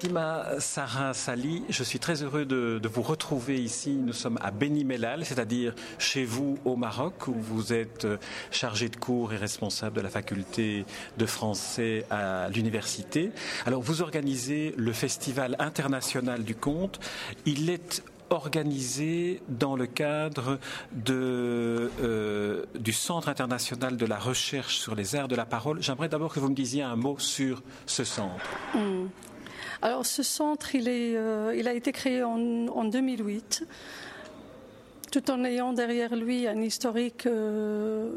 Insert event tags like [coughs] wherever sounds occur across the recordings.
Fatima Sarah Sali, je suis très heureux de, vous retrouver ici. Nous sommes à Beni Mellal, c'est-à-dire chez vous au Maroc, où vous êtes chargé de cours et responsable de la faculté de français à l'université. Alors, vous organisez le Festival international du conte. Il est organisé dans le cadre euh, du Centre international de la recherche sur les arts de la parole. J'aimerais d'abord que vous me disiez un mot sur ce centre. Hmm. Alors ce centre, il, est, euh, il a été créé en, en, 2008, tout en ayant derrière lui un historique euh,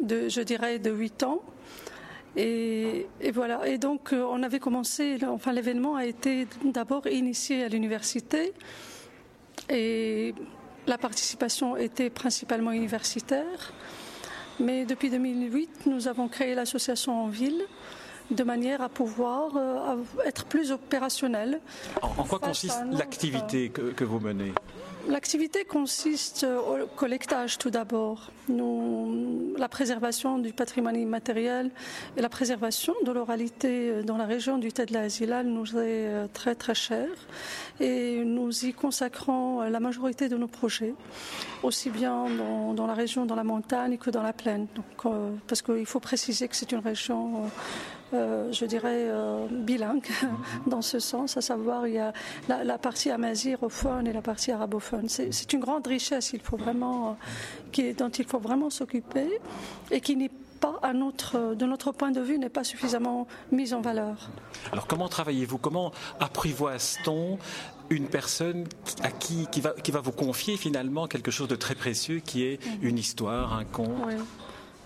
de, je dirais, de 8 ans. Et, et, voilà. Et donc, on avait commencé. Enfin, l'événement a été d'abord initié à l'université et la participation était principalement universitaire. Mais depuis 2008, nous avons créé l'association en ville de manière à pouvoir euh, être plus opérationnel. En, quoi consiste l'activité que, vous menez? L'activité consiste au collectage tout d'abord, la préservation du patrimoine immatériel et la préservation de l'oralité dans la région du Tête de la nous est euh, très très chère et nous y consacrons la majorité de nos projets, aussi bien dans, la région, dans la montagne que dans la plaine. Donc, euh, parce qu'il faut préciser que c'est une région euh, je dirais, euh, bilingue [laughs] dans ce sens, à savoir il y a la, partie amazirophone et la partie arabophone. C'est une grande richesse il faut vraiment, qui, dont il faut vraiment s'occuper et qui n'est pas, à notre, de notre point de vue, n'est pas suffisamment mise en valeur. Alors comment travaillez-vous? Comment apprivoise-t-on une personne à qui, qui, va, qui va vous confier finalement quelque chose de très précieux qui est mhm. une histoire, un conte?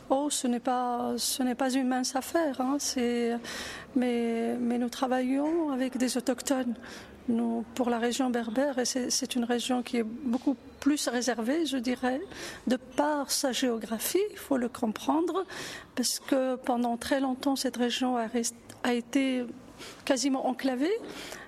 Oh, ce n'est pas, ce n'est pas une mince affaire. Hein, mais, mais nous travaillons avec des autochtones. Pour la région berbère, et c'est une région qui est beaucoup plus réservée, je dirais, de par sa géographie, il faut le comprendre, parce que pendant très longtemps, cette région a, a été quasiment enclavée.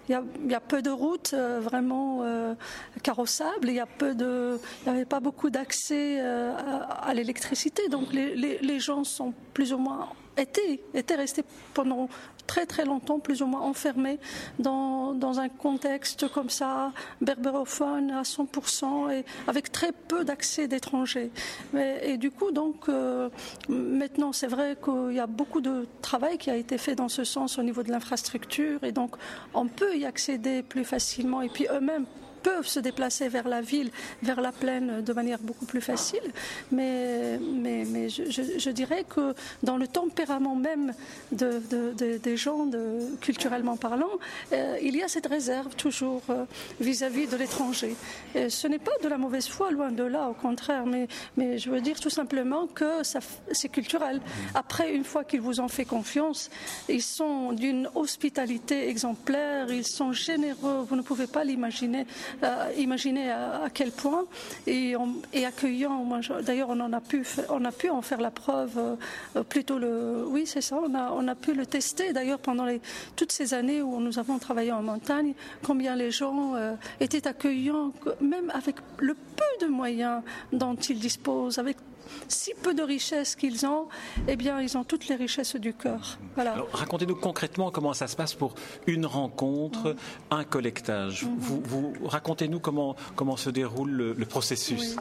Il y, a, peu de routes euh, vraiment euh, carrossables, il y a n'y avait pas beaucoup d'accès euh, à, l'électricité, donc les, les, gens sont plus ou moins étaient, étaient restés pendant très très longtemps, plus ou moins enfermés dans, dans un contexte comme ça, berbérophone à 100% et avec très peu d'accès d'étrangers. Et du coup, donc, euh, maintenant, c'est vrai qu'il y a beaucoup de travail qui a été fait dans ce sens au niveau de l'infrastructure et donc on peut y accéder plus facilement et puis eux-mêmes peuvent se déplacer vers la ville, vers la plaine de manière beaucoup plus facile. Mais, mais, je, dirais que dans le tempérament même de, des gens, culturellement parlant, euh, il y a cette réserve toujours euh, vis-à-vis de l'étranger. Ce n'est pas de la mauvaise foi, loin de là, au contraire, mais, mais je veux dire tout simplement que c'est culturel. Après, une fois qu'ils vous ont fait confiance, ils sont d'une hospitalité exemplaire, ils sont généreux, vous ne pouvez pas l'imaginer. Imaginez à, quel point et, accueillant. D'ailleurs, on en a pu, on a pu en faire la preuve. Euh, plutôt le, oui, c'est ça. On a, on a pu le tester. D'ailleurs, pendant toutes ces années où nous avons travaillé en montagne, combien les gens euh, étaient accueillants, même avec le peu de moyens dont ils disposent, avec si peu de richesses qu'ils ont, eh bien, ils ont toutes les richesses du cœur. Voilà. racontez-nous concrètement comment ça se passe pour une rencontre, un collectage. Mhm. Vous, racontez-nous comment, comment se déroule le, processus.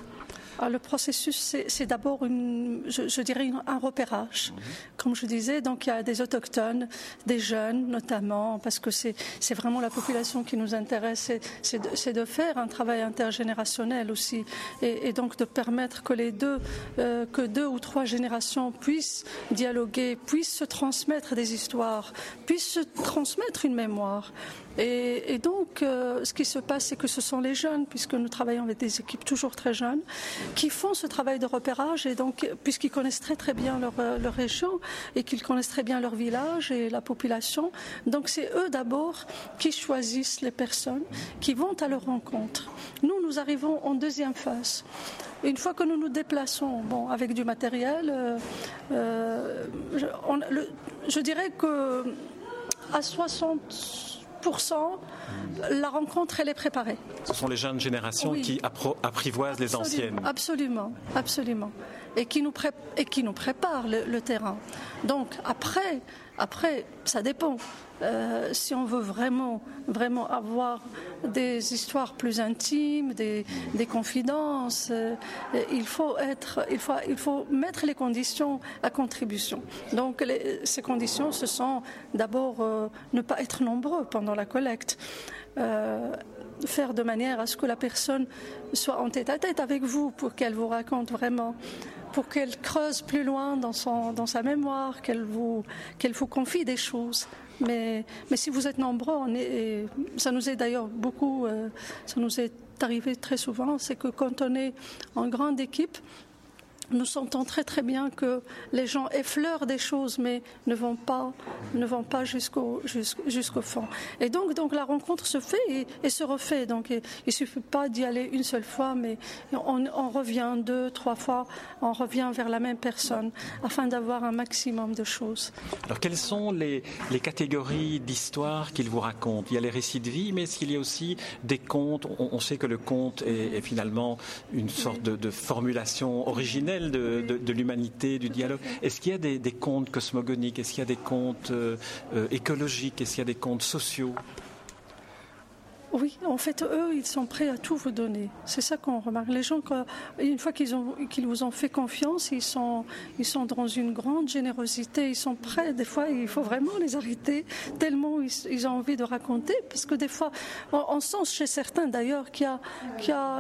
Ah, le processus, c'est d'abord, je, dirais, un repérage. Mhm. Comme je disais, donc il y a des autochtones, des jeunes notamment, parce que c'est vraiment la population qui nous intéresse. C'est de, faire un travail intergénérationnel aussi, et, donc de permettre que les deux, euh, que deux ou trois générations puissent dialoguer, puissent se transmettre des histoires, puissent se transmettre une mémoire. Et, donc, euh, ce qui se passe, c'est que ce sont les jeunes, puisque nous travaillons avec des équipes toujours très jeunes, qui font ce travail de repérage et donc puisqu'ils connaissent très très bien leur, euh, leur région et qu'ils connaissent très bien leur village et la population, donc c'est eux d'abord qui choisissent les personnes qui vont à leur rencontre. Nous, nous arrivons en deuxième phase. Une fois que nous nous déplaçons, bon, avec du matériel, euh, euh je dirais que à 60 la rencontre, elle est préparée. Ce sont les jeunes générations qui apprivoisent les anciennes. Absolument, absolument. Et qui nous, préparent le, terrain. Donc, après, Après, ça dépend. Euh, si on veut vraiment, vraiment avoir des histoires plus intimes, des, confidences, euh, il, faut être, il, faut, il faut mettre les conditions à contribution. Donc ces conditions, ce sont d'abord euh, ne pas être nombreux pendant la collecte. faire de manière à ce que la personne soit en tête à tête avec vous pour qu'elle vous raconte vraiment pour qu'elle creuse plus loin dans, son, dans sa mémoire, qu'elle vous, vous confie des choses. Mais, mais si vous êtes nombreux, ça nous est d'ailleurs beaucoup, euh, ça nous est arrivé très souvent, c'est que quand on est en grande équipe, nous sentons très très bien que les gens effleurent des choses mais ne vont pas, pas jusqu'au fond. Et donc, donc la rencontre se fait et, se refait. Donc il ne suffit pas d'y aller une seule fois, mais on, revient deux, trois fois, on revient vers la même personne afin d'avoir un maximum de choses. Alors quelles sont les, les catégories d'histoire qu'il vous raconte? Il y a les récits de vie, mais est-ce qu'il y a aussi des contes on, sait que le conte est, finalement une sorte de, formulation de, l'humanité, du dialogue. Est-ce qu'il y a des, contes cosmogoniques? Est-ce qu'il y a des contes euh, euh, écologiques? Est-ce qu'il y a des contes sociaux? Oui, en fait, eux, ils sont prêts à tout vous donner. C'est ça qu'on remarque. Les gens, une fois qu'ils vous ont fait confiance, ils sont, ils sont dans une grande générosité. Ils sont prêts. Des fois, il faut vraiment les arrêter tellement ils, ont envie de raconter. Parce que des fois, on, sent chez certains d'ailleurs qui, a,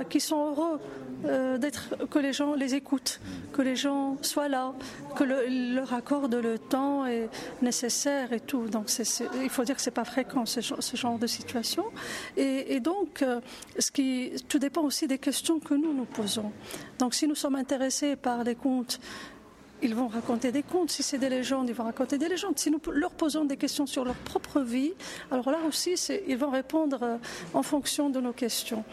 qui, sont heureux euh, d'être que les gens les écoutent, que les gens soient là, que le, leur accorde le temps est nécessaire et tout. Donc, il faut dire que c'est pas fréquent ce genre de situation. Et, donc, euh, ce qui, tout dépend aussi des questions que nous nous posons. Donc, si nous sommes intéressés par les contes ils vont raconter des contes. Si c'est des légendes, ils vont raconter des légendes. Si nous leur posons des questions sur leur propre vie, alors là aussi, ils vont répondre euh, en fonction de nos questions.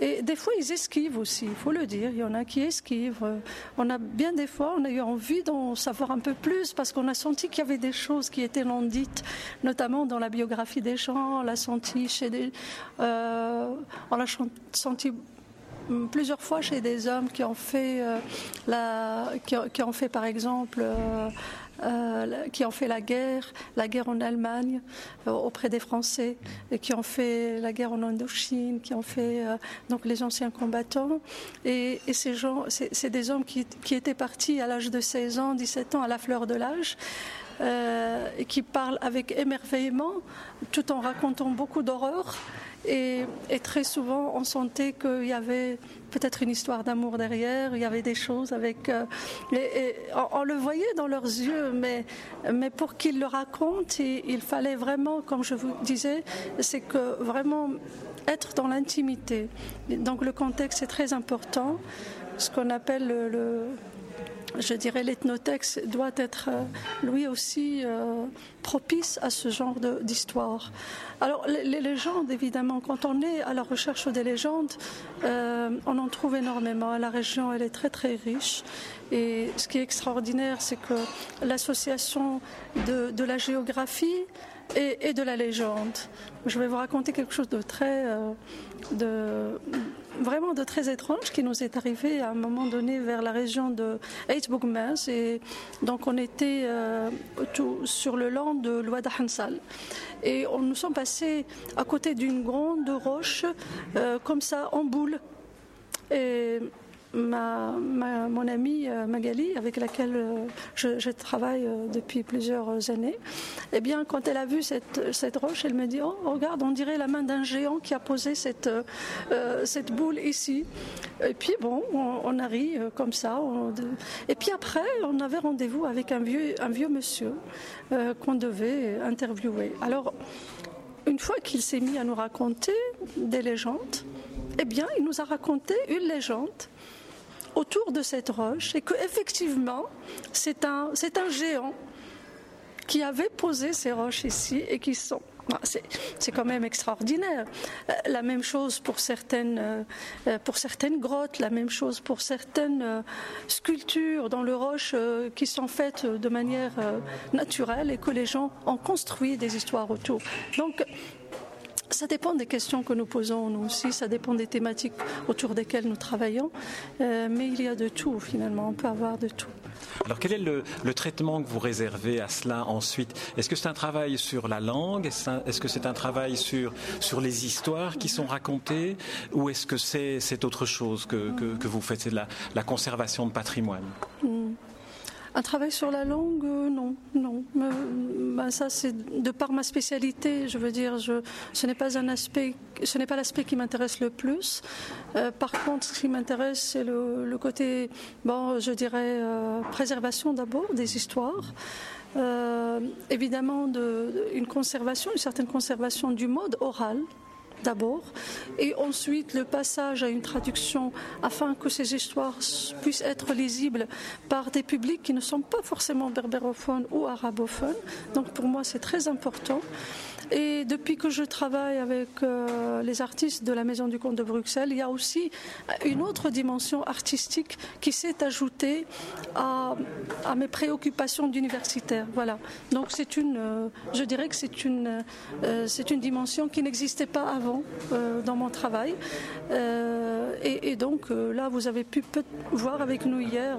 Et des fois, ils esquivent aussi, il faut le dire. Il y en a qui esquivent. Euh, on a bien des fois, on a eu envie d'en savoir un peu plus parce qu'on a senti qu'il y avait des choses qui étaient non dites, notamment dans la biographie des gens. On l'a senti chez des, euh, on l'a senti plusieurs fois chez des hommes qui ont fait, euh, la, qui, ont fait par exemple euh, euh, qui ont fait la guerre, la guerre en Allemagne auprès des Français, et qui ont fait la guerre en Indochine, qui ont fait donc les anciens combattants. Et, ces gens, c'est des hommes qui, qui, étaient partis à l'âge de 16 ans, 17 ans, à la fleur de l'âge. et qui parlent avec émerveillement tout en racontant beaucoup d'horreurs et, très souvent, on sentait qu'il y avait peut-être une histoire d'amour derrière, il y avait des choses avec. Euh, et, on, le voyait dans leurs yeux, mais, mais pour qu'ils le racontent, il, fallait vraiment, comme je vous disais, c'est que vraiment être dans l'intimité. Donc le contexte est très important, ce qu'on appelle le je dirais, l'ethnotexte doit être euh, lui aussi euh, propice à ce genre d'histoire. Alors, les, légendes, évidemment, quand on est à la recherche des légendes, euh, on en trouve énormément. La région, elle est très, très riche. Et ce qui est extraordinaire, c'est que l'association de, de, la géographie et, de la légende. Je vais vous raconter quelque chose de très, de, vraiment de très étrange qui nous est arrivé à un moment donné vers la région de Eitbougmez. Et donc on était euh, sur le land de l'Ouad Hansal. Et on nous sommes passés à côté d'une grande roche, euh, comme ça, en boule. Et ma, mon amie euh, Magali, avec laquelle euh, je, travaille euh, depuis plusieurs années, eh bien, quand elle a vu cette, cette roche, elle me dit Oh, regarde, on dirait la main d'un géant qui a posé cette, cette boule ici. Et puis, bon, on, a ri comme ça. et puis après, on avait rendez-vous avec un vieux, un vieux monsieur qu'on devait interviewer. Alors, une fois qu'il s'est mis à nous raconter des légendes, eh bien, il nous a raconté une légende autour de cette roche et que effectivement c'est un, c'est un géant qui avait posé ces roches ici et qui sont ah, c'est quand même extraordinaire. Euh, la même chose pour certaines, euh, pour certaines grottes, la même chose pour certaines euh, sculptures dans le roche qui sont faites de manière naturelle et que les gens ont construit des histoires autour. Donc, ça dépend des questions que nous posons nous aussi, ça dépend des thématiques autour desquelles nous travaillons, euh, mais il y a de tout finalement, on peut avoir de tout. Alors quel est le, traitement que vous réservez à cela ensuite? Est-ce que c'est un travail sur la langue? Est-ce que c'est un travail sur, sur les histoires qui sont racontées? Ou est-ce que c'est autre chose que, que, vous faites? C'est la, la conservation de patrimoine? Hmm. Un travail sur la langue, euh, non, non. Bah, ça, c'est de par ma spécialité. Je veux dire, je, ce n'est pas un aspect, ce n'est pas l'aspect qui m'intéresse le plus. Euh, par contre, ce qui m'intéresse, c'est le, côté, bon, je dirais, euh, préservation d'abord des histoires. évidemment, de, une conservation, une certaine conservation du mode oral d'abord, et ensuite le passage à une traduction afin que ces histoires puissent être lisibles par des publics qui ne sont pas forcément berbérophones ou arabophones. Donc pour moi c'est très important. Et depuis que je travaille avec euh, les artistes de la Maison du Comte de Bruxelles, il y a aussi une autre dimension artistique qui s'est ajoutée à, mes préoccupations d'universitaire. Voilà. Donc c'est une, euh, je dirais que c'est une, euh, c'est une dimension qui n'existait pas avant dans mon travail. Et, donc là, vous avez pu voir avec nous hier.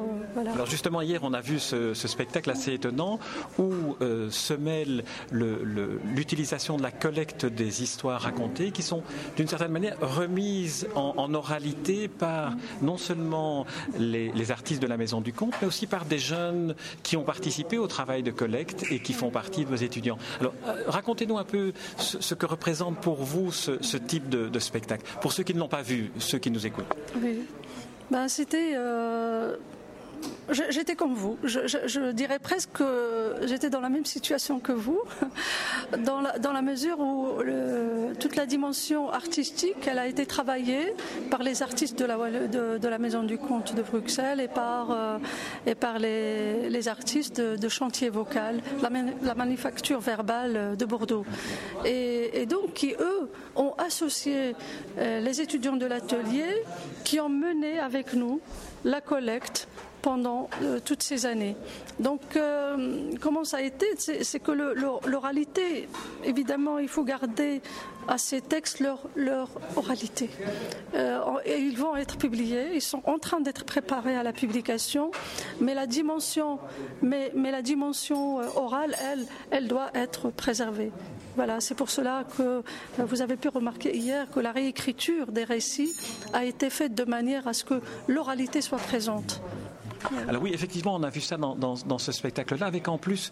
Alors justement, hier, on a vu ce, spectacle assez étonnant où se mêle l'utilisation de la collecte des histoires racontées qui sont d'une certaine manière remises en, oralité par non seulement les, artistes de la Maison du Conte, mais aussi par des jeunes qui ont participé au travail de collecte et qui font partie de vos étudiants. Alors, euh, racontez-nous un peu ce, que représente pour vous ce, type de, spectacle, pour ceux qui ne l'ont pas vu, ceux qui nous écoutent. Oui. Ben, c'était euh, J'étais comme vous. Je, dirais presque que j'étais dans la même situation que vous, [laughs] dans la, mesure où toute la dimension artistique, elle a été travaillée par les artistes de la, Maison du Comte de Bruxelles et par, euh, les, artistes de, chantier vocal, la, manufacture verbale de Bordeaux. Et, et, donc, qui, eux, ont associé euh, les étudiants de l'atelier qui ont mené avec nous la collecte pendant euh, toutes ces années. Donc, euh, comment ça a été? C'est que l'oralité, évidemment, il faut garder à ces textes leur, leur oralité. Euh, et ils vont être publiés, ils sont en train d'être préparés à la publication, mais la dimension, mais, mais la dimension orale, elle, elle doit être préservée. Voilà, c'est pour cela que vous avez pu remarquer hier que la réécriture des récits a été faite de manière à ce que l'oralité soit présente. Alors oui, effectivement, on a vu ça dans, ce spectacle-là, avec en plus,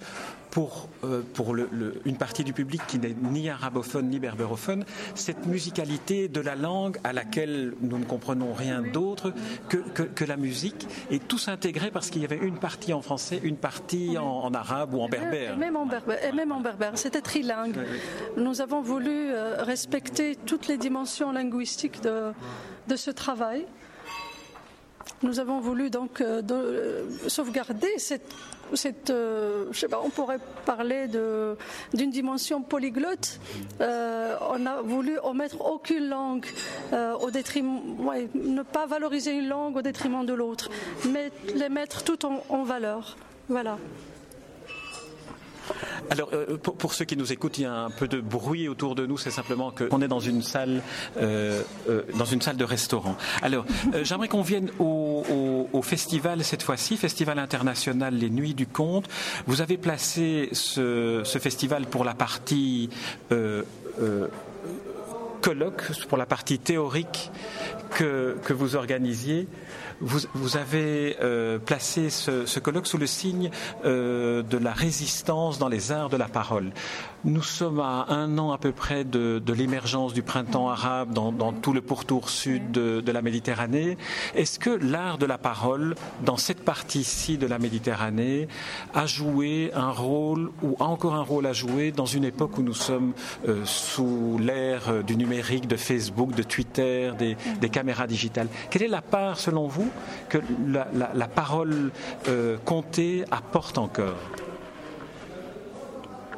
pour, euh, pour une partie du public qui n'est ni arabophone ni berbérophone, cette musicalité de la langue à laquelle nous ne comprenons rien d'autre que, que, la musique, et tout s'intégrait parce qu'il y avait une partie en français, une partie en, arabe ou en berbère. Et même en berbère, et même en berbère. c'était trilingue. Nous avons voulu euh, respecter toutes les dimensions linguistiques de, de ce travail nous avons voulu donc euh, euh, sauvegarder cette, euh, sais pas, on pourrait parler d'une dimension polyglotte. on a voulu omettre aucune langue au détriment, ne pas valoriser une langue au détriment de l'autre, mais les mettre toutes en valeur. Voilà. Alors, euh, pour, ceux qui nous écoutent, il y a un peu de bruit autour de nous. C'est simplement qu'on est dans une salle, euh, euh, dans une salle de restaurant. Alors, j'aimerais qu'on vienne au, festival cette fois-ci, Festival international Les Nuits du Conte. Vous avez placé ce, festival pour la partie colloque, pour la partie théorique que, que vous organisiez. Vous, avez euh, placé ce, colloque sous le signe euh, de la résistance dans les arts de la parole. Nous sommes à un an à peu près de, l'émergence du printemps arabe dans, tout le pourtour sud de, la Méditerranée. Est-ce que l'art de la parole, dans cette partie-ci de la Méditerranée, a joué un rôle ou a encore un rôle à jouer dans une époque où nous sommes euh, sous l'ère du numérique, de Facebook, de Twitter, des, des caméras digitales Quelle est la part, selon vous, que la, parole euh, comptée apporte encore?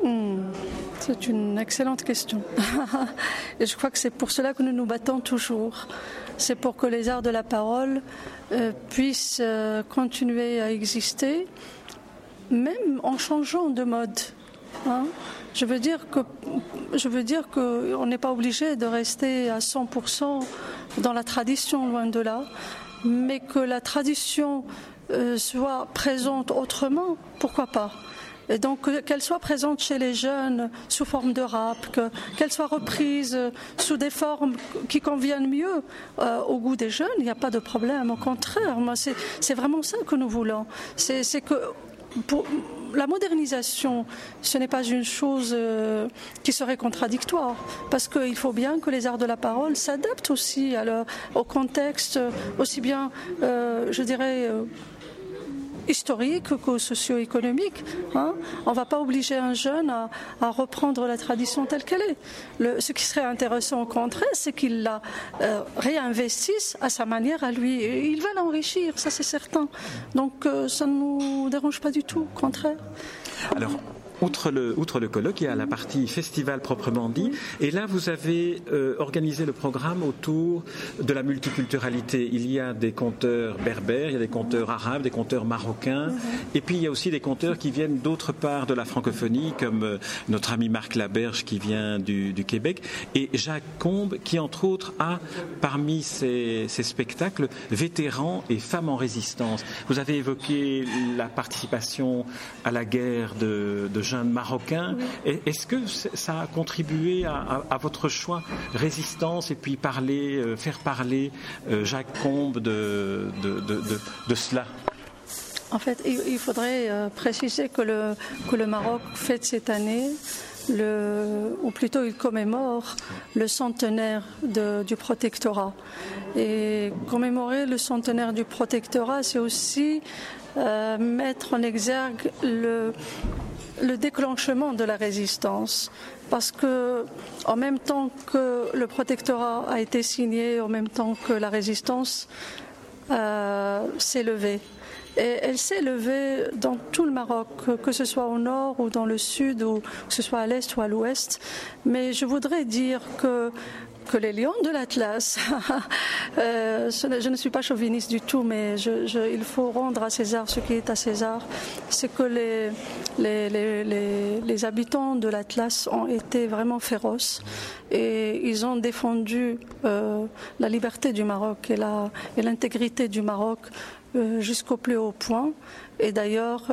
Hmm, C'est une excellente question. [laughs] Et je crois que c'est pour cela que nous nous battons toujours. C'est pour que les arts de la parole euh, puissent euh, continuer à exister, même en changeant de mode. Hein? Je veux dire que je veux dire qu'on n'est pas obligé de rester à 100% dans la tradition, loin de là, mais que la tradition euh, soit présente autrement, pourquoi pas? Et donc qu'elle soit présente chez les jeunes sous forme de rap, qu'elle soit reprise sous des formes qui conviennent mieux euh, au goût des jeunes, il n'y a pas de problème. Au contraire, c'est vraiment ça que nous voulons. C'est que pour, la modernisation, ce n'est pas une chose euh, qui serait contradictoire, parce qu'il faut bien que les arts de la parole s'adaptent aussi au contexte, aussi bien, euh, je dirais, historique qu'au socio-économique. Hein. On ne va pas obliger un jeune à, reprendre la tradition telle qu'elle est. ce qui serait intéressant au contraire, c'est qu'il la euh, réinvestisse à sa manière à lui. il va l'enrichir, ça c'est certain. Donc euh, ça ne nous dérange pas du tout, au contraire. Alors, outre le, outre le colloque, il y a la partie festival proprement dit. Et là, vous avez euh, organisé le programme autour de la multiculturalité. Il y a des conteurs berbères, il y a des conteurs arabes, des conteurs marocains. Mhm. Et puis, il y a aussi des conteurs qui viennent d'autre part de la francophonie, comme euh, notre ami Marc Laberge qui vient du, Québec. Et Jacques Combe qui, entre autres, a parmi ses, spectacles vétérans et femmes en résistance. Vous avez évoqué la participation à la guerre de, de jeunes Marocains. Est-ce que ça a contribué à, votre choix résistance et puis parler, euh, faire parler euh, Jacques Combe de, cela? En fait, il faudrait euh, préciser que le, que le Maroc fête cette année le, ou plutôt il commémore le centenaire du protectorat. Et commémorer le centenaire du protectorat, c'est aussi mettre en exergue le, le déclenchement de la résistance. Parce que, en même temps que le protectorat a été signé, en même temps que la résistance euh, s'est levée. Et elle s'est levée dans tout le Maroc, que ce soit au nord ou dans le sud, ou que ce soit à l'est ou à l'ouest. Mais je voudrais dire que que les lions de l'Atlas, [laughs] euh, je ne suis pas chauviniste du tout, mais il faut rendre à César ce qui est à César, c'est que les, habitants de l'Atlas ont été vraiment féroces et ils ont défendu euh, la liberté du Maroc et l'intégrité du Maroc euh, jusqu'au plus haut point. Et d'ailleurs,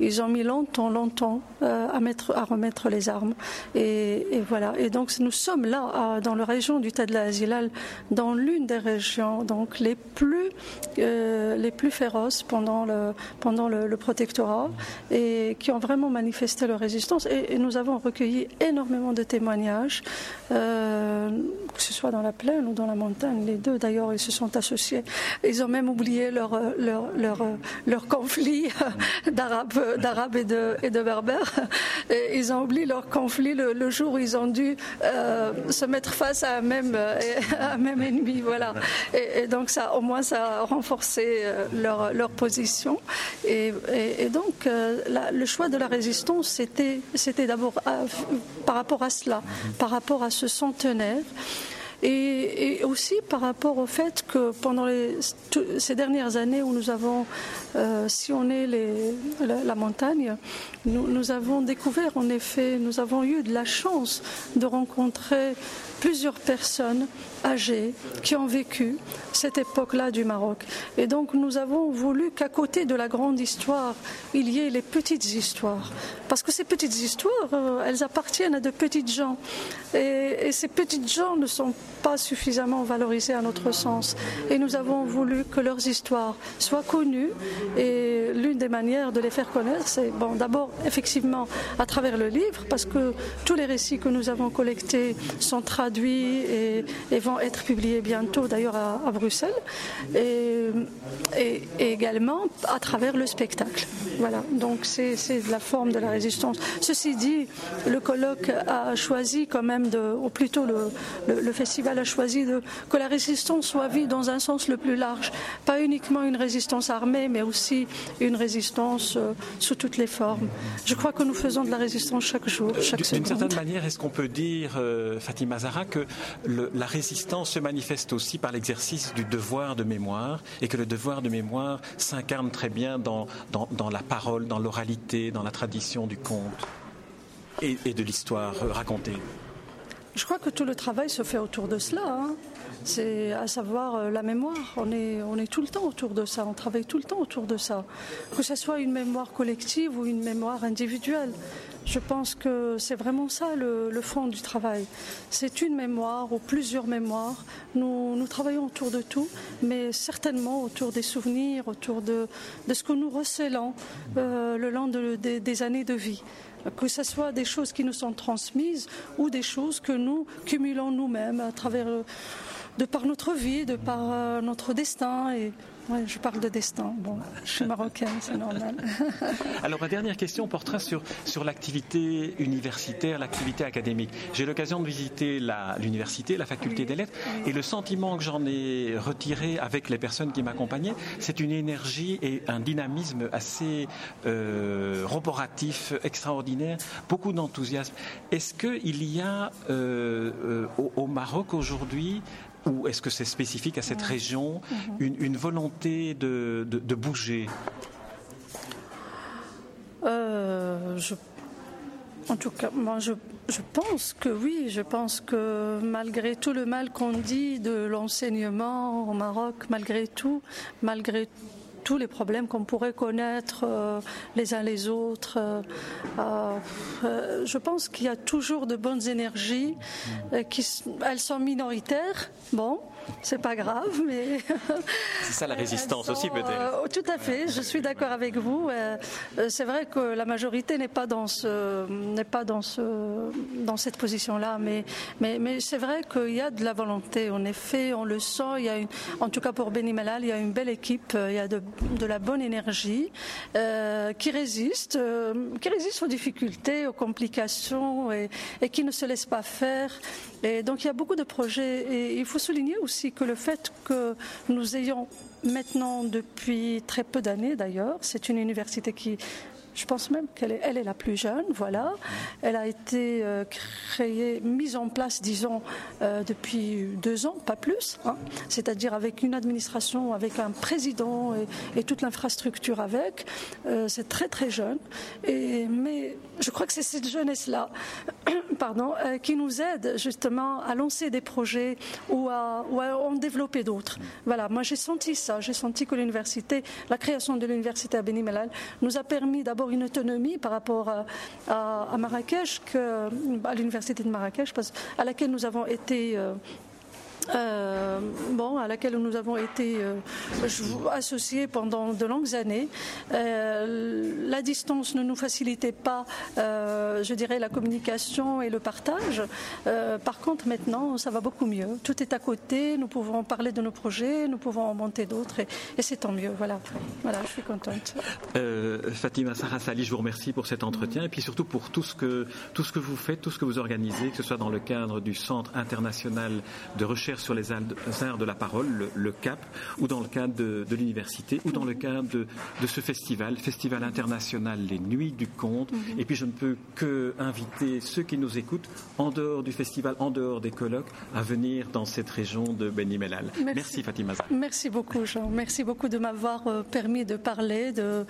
ils ont mis longtemps, longtemps euh, à, mettre, à remettre les armes. Et, voilà. Et donc, nous sommes là, dans la région du Tadla Azilal, dans l'une des régions donc les plus, euh, féroces pendant le, protectorat et qui ont vraiment manifesté leur résistance. Et, nous avons recueilli énormément de témoignages, que ce soit dans la plaine ou dans la montagne. Les deux, d'ailleurs, ils se sont associés. Ils ont même oublié leur, leur conflit [laughs] d'Arabes, d'Arabes et de, Berbères. Ils ont oublié leur conflit le, jour où ils ont dû euh, se mettre face à un même, [laughs] même ennemi. Voilà. Et, donc ça, au moins, ça a renforcé euh, leur, position. Et, donc, euh, le choix de la résistance, c'était d'abord par rapport à cela, par rapport à ce centenaire. Et, aussi par rapport au fait que pendant ces dernières années où nous avons euh, sillonné la, montagne, nous, avons découvert en effet, nous avons eu de la chance de rencontrer plusieurs personnes âgées qui ont vécu cette époque-là du Maroc. Et donc nous avons voulu qu'à côté de la grande histoire, il y ait les petites histoires. Parce que ces petites histoires, euh, elles appartiennent à de petites gens. Et, ces petites gens ne sont pas suffisamment valorisées à notre sens. Et nous avons voulu que leurs histoires soient connues. Et l'une des manières de les faire connaître, c'est bon, d'abord effectivement à travers le livre, parce que tous les récits que nous avons collectés sont traduits et, vont être publiés bientôt d'ailleurs à, Bruxelles. Et, et, également à travers le spectacle. Voilà, donc c'est la forme de la résistance. Ceci dit, le colloque a choisi quand même, de, ou plutôt le, le, festival a choisi de, que la résistance soit vue dans un sens le plus large, pas uniquement une résistance armée, mais aussi une résistance euh, sous toutes les formes. Je crois que nous faisons de la résistance chaque jour, chaque. D'une certaine manière, est-ce qu'on peut dire, euh, Fatima Zahra, que la résistance se manifeste aussi par l'exercice du devoir de mémoire et que le devoir de mémoire s'incarne très bien dans, la parole, dans l'oralité, dans la tradition du conte et, de l'histoire racontée Je crois que tout le travail se fait autour de cela. Hein. C'est à savoir euh, la mémoire. On est, on est tout le temps autour de ça, on travaille tout le temps autour de ça. Que ce soit une mémoire collective ou une mémoire individuelle. Je pense que c'est vraiment ça le, fond du travail. C'est une mémoire ou plusieurs mémoires. Nous, nous, travaillons autour de tout, mais certainement autour des souvenirs, autour de, de ce que nous recelons euh, le long des années de vie que ce soit des choses qui nous sont transmises ou des choses que nous cumulons nous-mêmes à travers de par notre vie, de par euh, notre destin. Ouais, je parle de destin. Bon, je suis marocaine, c'est normal. [laughs] Alors ma dernière question portera sur, sur l'activité universitaire, l'activité académique. J'ai l'occasion de visiter l'université, la, faculté des lettres, et le sentiment que j'en ai retiré avec les personnes qui m'accompagnaient, c'est une énergie et un dynamisme assez euh, roboratif, extraordinaire, beaucoup d'enthousiasme. Est-ce qu'il y a euh, euh, au, au Maroc aujourd'hui ou est-ce que c'est spécifique à cette région mhm. une, volonté de, bouger euh, En tout cas, moi, je, pense que oui. Je pense que malgré tout le mal qu'on dit de l'enseignement au Maroc, malgré tout, malgré tous les problèmes qu'on pourrait connaître euh, les uns les autres. Euh, je pense qu'il y a toujours de bonnes énergies. qui, elles sont minoritaires, Bon, c'est pas grave, mais. [laughs] c'est ça la résistance aussi, peut-être. Euh, tout à fait, je suis d'accord avec vous. Euh, euh, c'est vrai que la majorité n'est pas dans ce, n'est pas dans ce, dans cette position-là, mais, mais, mais c'est vrai qu'il y a de la volonté. En effet, on le sent. Il y a une, en tout cas pour Beni Melal, il y a une belle équipe. Il y a de, de la bonne énergie qui résiste, qui résiste aux difficultés, aux complications et, et qui ne se laisse pas faire. Et donc il y a beaucoup de projets. Et il faut souligner aussi que le fait que nous ayons maintenant depuis très peu d'années d'ailleurs, c'est une université qui je pense même qu'elle est, elle est la plus jeune, voilà. Elle a été euh, créée, mise en place, disons, euh, depuis deux ans, pas plus. Hein. C'est-à-dire avec une administration, avec un président et, toute l'infrastructure avec. Euh, c'est très très jeune. Et, mais je crois que c'est cette jeunesse-là, [coughs] pardon, qui nous aide justement à lancer des projets ou à, ou à en développer d'autres. Voilà. Moi, j'ai senti ça. J'ai senti que l'université, la création de l'université à Beni Mellal, nous a permis d'abord une autonomie par rapport à, Marrakech, à l'université de Marrakech, à laquelle nous avons été euh, euh, bon, à laquelle nous avons été euh, associés pendant de longues années. Euh, la distance ne nous facilitait pas, je dirais, la communication et le partage. par contre, maintenant, ça va beaucoup mieux. Tout est à côté, nous pouvons parler de nos projets, nous pouvons en monter d'autres, et, c'est tant mieux. Voilà, voilà je suis contente. Fatima Sarasali, je vous remercie pour cet entretien, et puis surtout pour tout ce, que, tout ce que vous faites, tout ce que vous organisez, que ce soit dans le cadre du Centre international de recherche sur les arts de la parole, le, CAP, ou dans le cadre de, l'université, ou dans le cadre de, ce festival, Festival international Les Nuits du Conte. Mhm. Et puis je ne peux que inviter ceux qui nous écoutent, en dehors du festival, en dehors des colloques, à venir dans cette région de Beni Mellal. Merci. Fatima. Merci beaucoup Jean. Merci beaucoup de m'avoir euh, permis de parler de,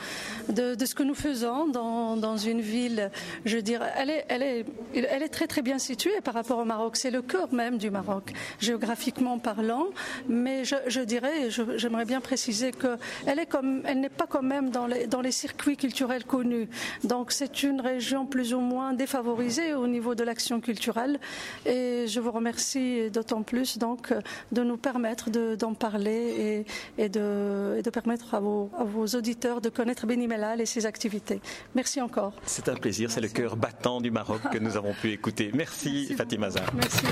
de, ce que nous faisons dans, dans une ville, je dirais, elle est, elle, est, elle est très très bien située par rapport au Maroc. C'est le cœur même du Maroc, géographiquement géographiquement parlant, mais je, dirais, j'aimerais bien préciser qu'elle est comme, elle n'est pas quand même dans les, dans les circuits culturels connus. Donc c'est une région plus ou moins défavorisée au niveau de l'action culturelle. Et je vous remercie d'autant plus donc de nous permettre d'en parler et, et, de, et, de, permettre à vos, à vos, auditeurs de connaître Benimellal et ses activités. Merci encore. C'est un plaisir, c'est le cœur battant du Maroc que nous avons pu écouter. Merci, Merci Fatima Zahar. Merci.